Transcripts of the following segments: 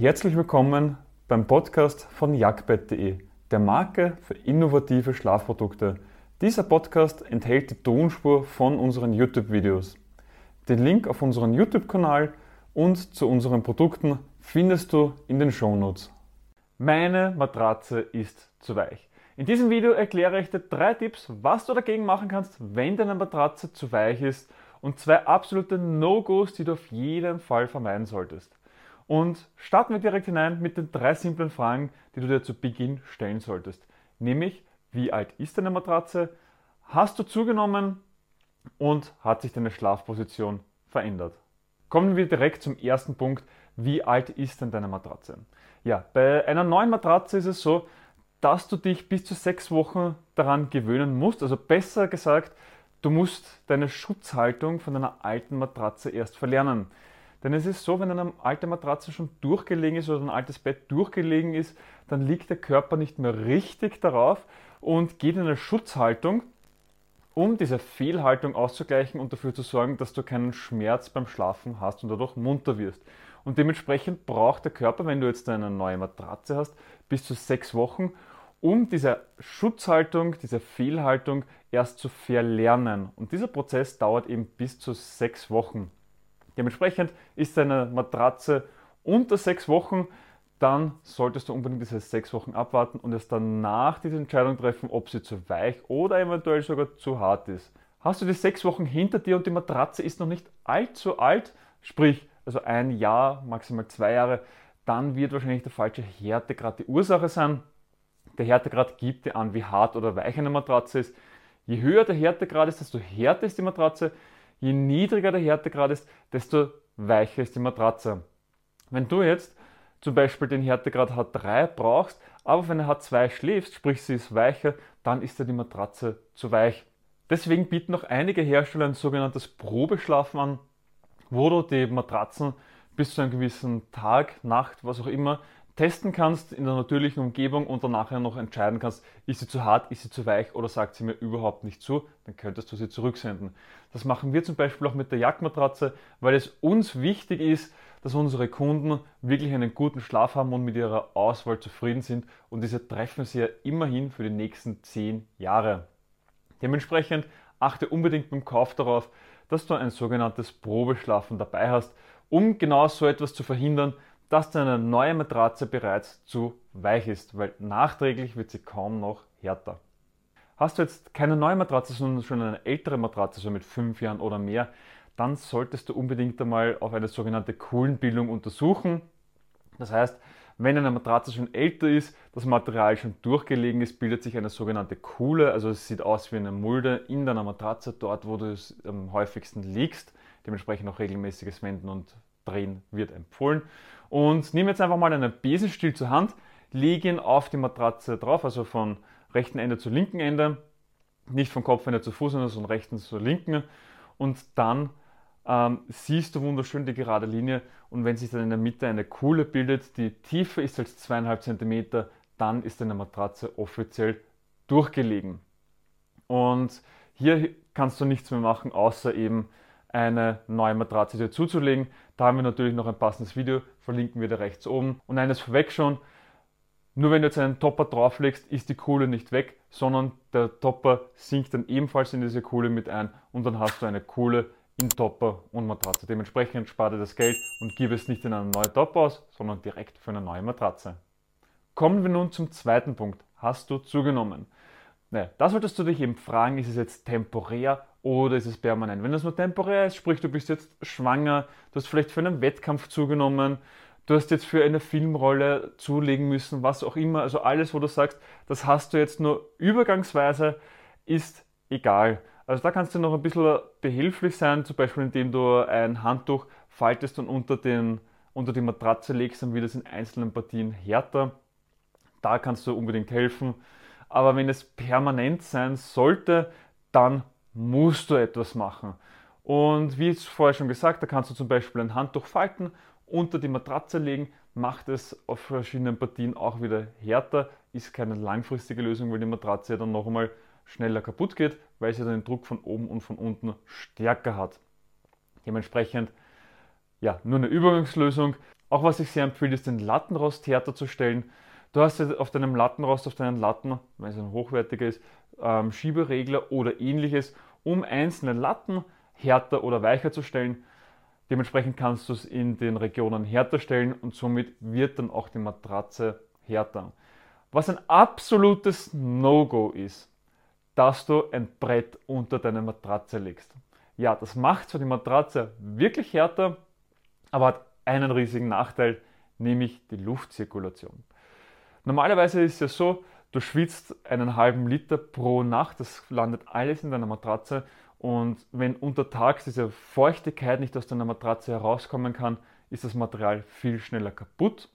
Herzlich willkommen beim Podcast von jagdbett.de, der Marke für innovative Schlafprodukte. Dieser Podcast enthält die Tonspur von unseren YouTube-Videos. Den Link auf unseren YouTube-Kanal und zu unseren Produkten findest du in den Shownotes. Meine Matratze ist zu weich. In diesem Video erkläre ich dir drei Tipps, was du dagegen machen kannst, wenn deine Matratze zu weich ist und zwei absolute No-Gos, die du auf jeden Fall vermeiden solltest. Und starten wir direkt hinein mit den drei simplen Fragen, die du dir zu Beginn stellen solltest. Nämlich, wie alt ist deine Matratze? Hast du zugenommen? Und hat sich deine Schlafposition verändert? Kommen wir direkt zum ersten Punkt. Wie alt ist denn deine Matratze? Ja, bei einer neuen Matratze ist es so, dass du dich bis zu sechs Wochen daran gewöhnen musst. Also besser gesagt, du musst deine Schutzhaltung von deiner alten Matratze erst verlernen. Denn es ist so, wenn eine alte Matratze schon durchgelegen ist oder ein altes Bett durchgelegen ist, dann liegt der Körper nicht mehr richtig darauf und geht in eine Schutzhaltung, um diese Fehlhaltung auszugleichen und dafür zu sorgen, dass du keinen Schmerz beim Schlafen hast und dadurch munter wirst. Und dementsprechend braucht der Körper, wenn du jetzt eine neue Matratze hast, bis zu sechs Wochen, um diese Schutzhaltung, diese Fehlhaltung erst zu verlernen. Und dieser Prozess dauert eben bis zu sechs Wochen. Dementsprechend ist deine Matratze unter sechs Wochen, dann solltest du unbedingt diese sechs Wochen abwarten und erst danach diese Entscheidung treffen, ob sie zu weich oder eventuell sogar zu hart ist. Hast du die sechs Wochen hinter dir und die Matratze ist noch nicht allzu alt, sprich also ein Jahr, maximal zwei Jahre, dann wird wahrscheinlich der falsche Härtegrad die Ursache sein. Der Härtegrad gibt dir an, wie hart oder weich eine Matratze ist. Je höher der Härtegrad ist, desto härter ist die Matratze, Je niedriger der Härtegrad ist, desto weicher ist die Matratze. Wenn du jetzt zum Beispiel den Härtegrad H3 brauchst, aber wenn er H2 schläfst, sprich sie ist weicher, dann ist ja die Matratze zu weich. Deswegen bieten auch einige Hersteller ein sogenanntes Probeschlafen an, wo du die Matratzen bis zu einem gewissen Tag, Nacht, was auch immer, testen kannst in der natürlichen Umgebung und dann nachher noch entscheiden kannst, ist sie zu hart, ist sie zu weich oder sagt sie mir überhaupt nicht zu, dann könntest du sie zurücksenden. Das machen wir zum Beispiel auch mit der Jagdmatratze, weil es uns wichtig ist, dass unsere Kunden wirklich einen guten Schlaf haben und mit ihrer Auswahl zufrieden sind und diese treffen sie ja immerhin für die nächsten zehn Jahre. Dementsprechend achte unbedingt beim Kauf darauf, dass du ein sogenanntes Probeschlafen dabei hast, um genau so etwas zu verhindern, dass deine neue Matratze bereits zu weich ist, weil nachträglich wird sie kaum noch härter. Hast du jetzt keine neue Matratze, sondern schon eine ältere Matratze, so mit fünf Jahren oder mehr, dann solltest du unbedingt einmal auf eine sogenannte Kohlenbildung untersuchen. Das heißt, wenn eine Matratze schon älter ist, das Material schon durchgelegen ist, bildet sich eine sogenannte Kuhle. Also es sieht aus wie eine Mulde in deiner Matratze, dort wo du am häufigsten liegst. Dementsprechend auch regelmäßiges Wenden und Drehen wird empfohlen. Und nimm jetzt einfach mal einen Besenstiel zur Hand, lege ihn auf die Matratze drauf, also von rechten Ende zu linken Ende, nicht von Kopfende zu Fußende, sondern rechten zu linken. Und dann ähm, siehst du wunderschön die gerade Linie. Und wenn sich dann in der Mitte eine Kuhle bildet, die tiefer ist als zweieinhalb Zentimeter, dann ist deine Matratze offiziell durchgelegen. Und hier kannst du nichts mehr machen, außer eben eine neue Matratze dir zuzulegen. Da haben wir natürlich noch ein passendes Video, verlinken wir da rechts oben. Und eines vorweg schon, nur wenn du jetzt einen Topper drauflegst, ist die Kuhle nicht weg, sondern der Topper sinkt dann ebenfalls in diese Kuhle mit ein und dann hast du eine Kuhle in Topper und Matratze. Dementsprechend spare dir das Geld und gib es nicht in einen neuen Topper aus, sondern direkt für eine neue Matratze. Kommen wir nun zum zweiten Punkt. Hast du zugenommen? Naja, da solltest du dich eben fragen, ist es jetzt temporär oder ist es permanent? Wenn das nur temporär ist, sprich du bist jetzt schwanger, du hast vielleicht für einen Wettkampf zugenommen, du hast jetzt für eine Filmrolle zulegen müssen, was auch immer, also alles, wo du sagst, das hast du jetzt nur übergangsweise, ist egal. Also da kannst du noch ein bisschen behilflich sein, zum Beispiel indem du ein Handtuch faltest und unter, den, unter die Matratze legst, dann wird es in einzelnen Partien härter. Da kannst du unbedingt helfen. Aber wenn es permanent sein sollte, dann musst du etwas machen. Und wie vorher schon gesagt, da kannst du zum Beispiel ein Handtuch falten, unter die Matratze legen, macht es auf verschiedenen Partien auch wieder härter, ist keine langfristige Lösung, weil die Matratze dann noch einmal schneller kaputt geht, weil sie dann den Druck von oben und von unten stärker hat. Dementsprechend ja, nur eine Übergangslösung. Auch was ich sehr empfehle, ist den Lattenrost härter zu stellen. Du hast auf deinem Lattenrost, auf deinen Latten, wenn es ein hochwertiger ist, ähm, Schieberegler oder ähnliches, um einzelne Latten härter oder weicher zu stellen. Dementsprechend kannst du es in den Regionen härter stellen und somit wird dann auch die Matratze härter. Was ein absolutes No-Go ist, dass du ein Brett unter deine Matratze legst. Ja, das macht zwar die Matratze wirklich härter, aber hat einen riesigen Nachteil, nämlich die Luftzirkulation. Normalerweise ist es ja so, du schwitzt einen halben Liter pro Nacht, das landet alles in deiner Matratze und wenn untertags diese Feuchtigkeit nicht aus deiner Matratze herauskommen kann, ist das Material viel schneller kaputt,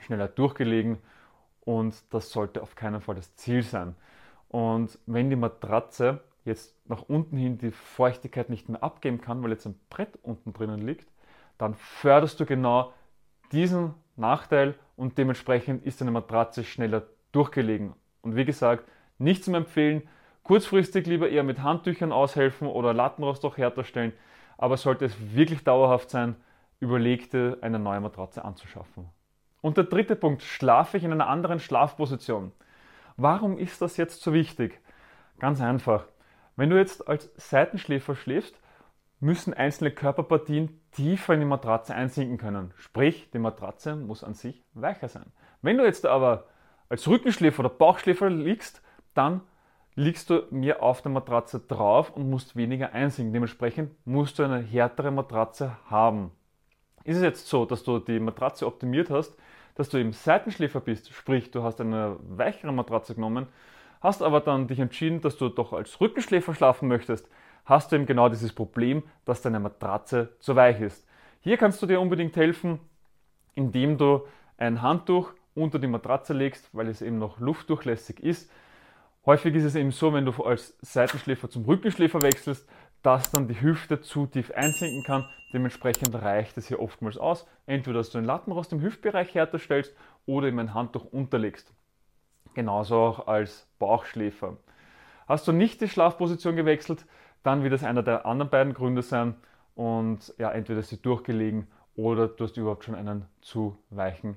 schneller durchgelegen und das sollte auf keinen Fall das Ziel sein. Und wenn die Matratze jetzt nach unten hin die Feuchtigkeit nicht mehr abgeben kann, weil jetzt ein Brett unten drinnen liegt, dann förderst du genau diesen Nachteil und dementsprechend ist deine Matratze schneller durchgelegen. Und wie gesagt, nicht zum Empfehlen, Kurzfristig lieber eher mit Handtüchern aushelfen oder Lattenrost auch härter stellen, aber sollte es wirklich dauerhaft sein, überlegte eine neue Matratze anzuschaffen. Und der dritte Punkt, schlafe ich in einer anderen Schlafposition. Warum ist das jetzt so wichtig? Ganz einfach. Wenn du jetzt als Seitenschläfer schläfst, müssen einzelne Körperpartien tiefer in die Matratze einsinken können. Sprich, die Matratze muss an sich weicher sein. Wenn du jetzt aber als Rückenschläfer oder Bauchschläfer liegst, dann liegst du mehr auf der Matratze drauf und musst weniger einsinken. Dementsprechend musst du eine härtere Matratze haben. Ist es jetzt so, dass du die Matratze optimiert hast, dass du im Seitenschläfer bist, sprich du hast eine weichere Matratze genommen, hast aber dann dich entschieden, dass du doch als Rückenschläfer schlafen möchtest, hast du eben genau dieses Problem, dass deine Matratze zu weich ist. Hier kannst du dir unbedingt helfen, indem du ein Handtuch unter die Matratze legst, weil es eben noch luftdurchlässig ist Häufig ist es eben so, wenn du als Seitenschläfer zum Rückenschläfer wechselst, dass dann die Hüfte zu tief einsinken kann. Dementsprechend reicht es hier oftmals aus, entweder dass du einen Lattenrost im Hüftbereich härter stellst oder eben ein Handtuch unterlegst. Genauso auch als Bauchschläfer. Hast du nicht die Schlafposition gewechselt, dann wird es einer der anderen beiden Gründe sein und ja, entweder ist sie durchgelegen oder du hast überhaupt schon einen zu weichen